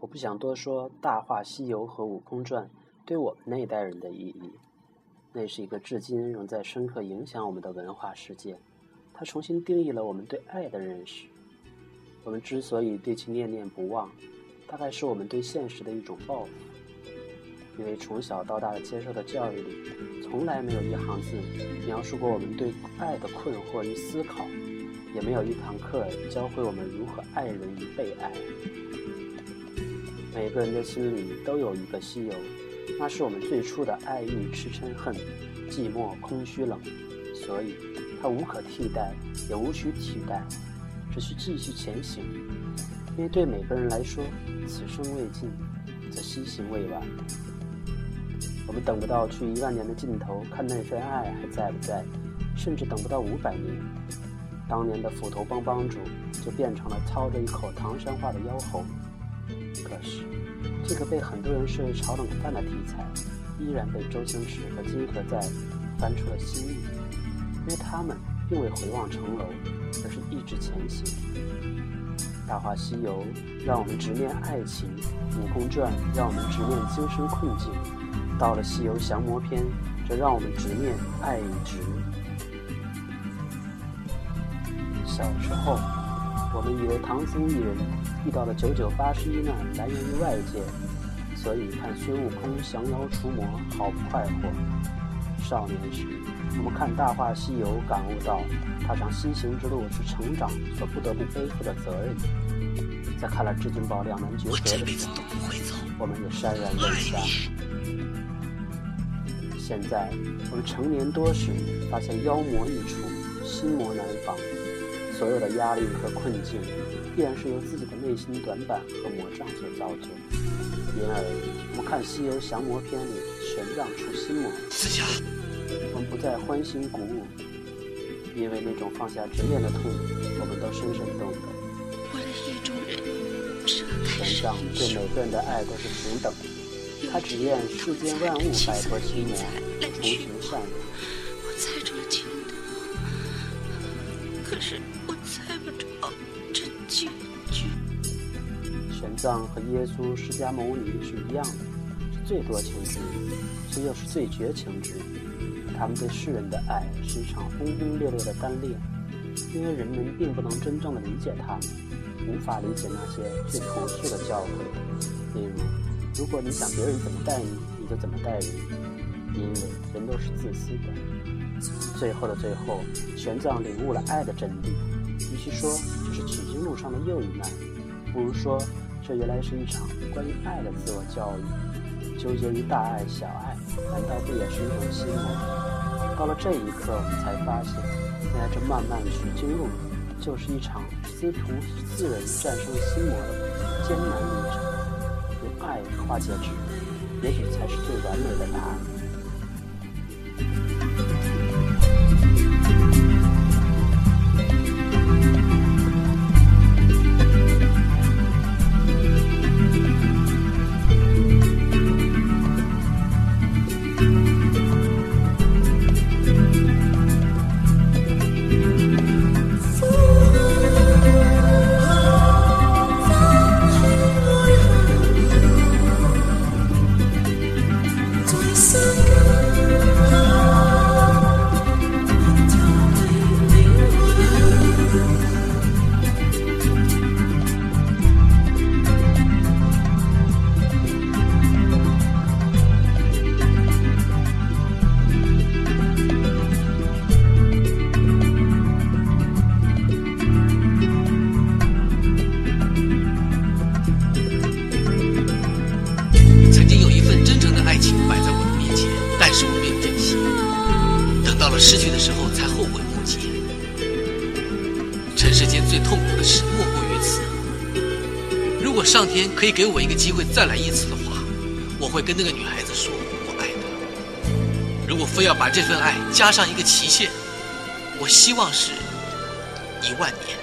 我不想多说《大话西游》和《悟空传》对我们那一代人的意义。那是一个至今仍在深刻影响我们的文化世界，它重新定义了我们对爱的认识。我们之所以对其念念不忘，大概是我们对现实的一种报复。因为从小到大的接受的教育里，从来没有一行字描述过我们对爱的困惑与思考，也没有一堂课教会我们如何爱人与被爱。每个人的心里都有一个西游，那是我们最初的爱欲痴嗔恨、寂寞空虚冷，所以它无可替代，也无需替代，只需继续前行。因为对每个人来说，此生未尽，则西行未完。我们等不到去一万年的尽头，看那份爱还在不在，甚至等不到五百年，当年的斧头帮帮主就变成了操着一口唐山话的妖猴。可是，这个被很多人视为炒冷饭的题材，依然被周星驰和金河在翻出了新意，因为他们并未回望城楼，而是一直前行。《大话西游》让我们直面爱情，《悟空传》让我们直面精神困境，到了《西游降魔篇》，则让我们直面爱与执。小时候，我们以为唐僧一人遇到了九九八十一难来源于外界，所以看孙悟空降妖除魔好不快活。少年时，我们看《大话西游》，感悟到踏上西行之路是成长所不得不背负的责任。在看了至尊宝两难抉择的时候，我们也潸然泪下。现在我们成年多时，发现妖魔易除，心魔难防。所有的压力和困境，必然是由自己的内心短板和魔障所造就。因而，我们看《西游降魔篇》里玄奘除心魔，我们不再欢欣鼓舞，因为那种放下执念的痛，我们都深深懂得。我的意中人玄奘对每个人的爱都是平等的，他只愿世间万物摆脱心魔，重行善良。我猜中了前途，可是。玄奘和耶稣、释迦牟尼是一样的，是最多情之人，却又是最绝情之人。他们对世人的爱是一场轰轰烈烈的单恋，因为人们并不能真正的理解他们，无法理解那些最朴素的教诲。例如，如果你想别人怎么待你，你就怎么待人，因为人都是自私的。最后的最后，玄奘领悟了爱的真谛。与其说这是取经路上的又一难，不如说这原来是一场关于爱的自我教育。纠结于大爱小爱，难道不也是一种心魔？到了这一刻，我们才发现，原来这漫漫取经路，就是一场师徒四人战胜心魔的艰难历程。用爱化解之，也许才是最完美的答案。是我没有珍惜，等到了失去的时候才后悔莫及。尘世间最痛苦的事莫过于此。如果上天可以给我一个机会再来一次的话，我会跟那个女孩子说我爱她。如果非要把这份爱加上一个期限，我希望是一万年。